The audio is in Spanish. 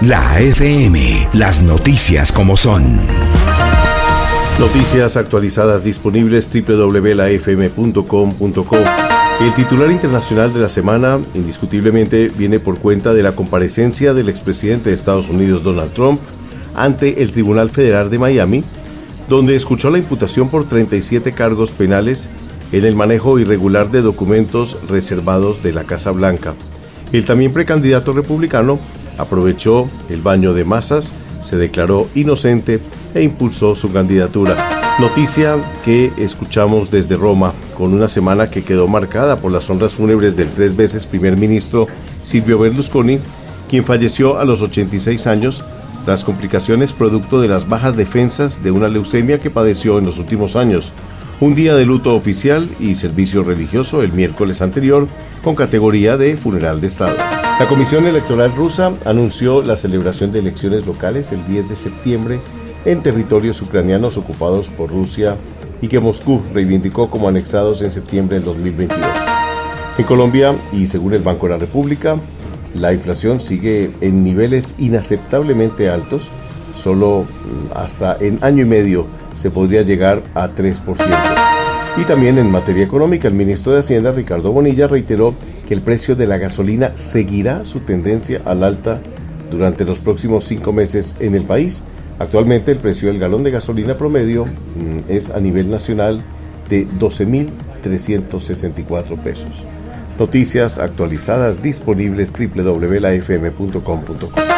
La FM, las noticias como son. Noticias actualizadas disponibles www.lafm.com.co. El titular internacional de la semana indiscutiblemente viene por cuenta de la comparecencia del expresidente de Estados Unidos Donald Trump ante el Tribunal Federal de Miami, donde escuchó la imputación por 37 cargos penales en el manejo irregular de documentos reservados de la Casa Blanca. El también precandidato republicano aprovechó el baño de masas, se declaró inocente e impulsó su candidatura. Noticia que escuchamos desde Roma, con una semana que quedó marcada por las honras fúnebres del tres veces primer ministro Silvio Berlusconi, quien falleció a los 86 años tras complicaciones producto de las bajas defensas de una leucemia que padeció en los últimos años. Un día de luto oficial y servicio religioso el miércoles anterior con categoría de funeral de Estado. La Comisión Electoral rusa anunció la celebración de elecciones locales el 10 de septiembre en territorios ucranianos ocupados por Rusia y que Moscú reivindicó como anexados en septiembre del 2022. En Colombia, y según el Banco de la República, la inflación sigue en niveles inaceptablemente altos, solo hasta en año y medio se podría llegar a 3%. Y también en materia económica, el ministro de Hacienda, Ricardo Bonilla, reiteró que el precio de la gasolina seguirá su tendencia al alta durante los próximos cinco meses en el país. Actualmente el precio del galón de gasolina promedio es a nivel nacional de 12.364 pesos. Noticias actualizadas disponibles www.lafm.com.co.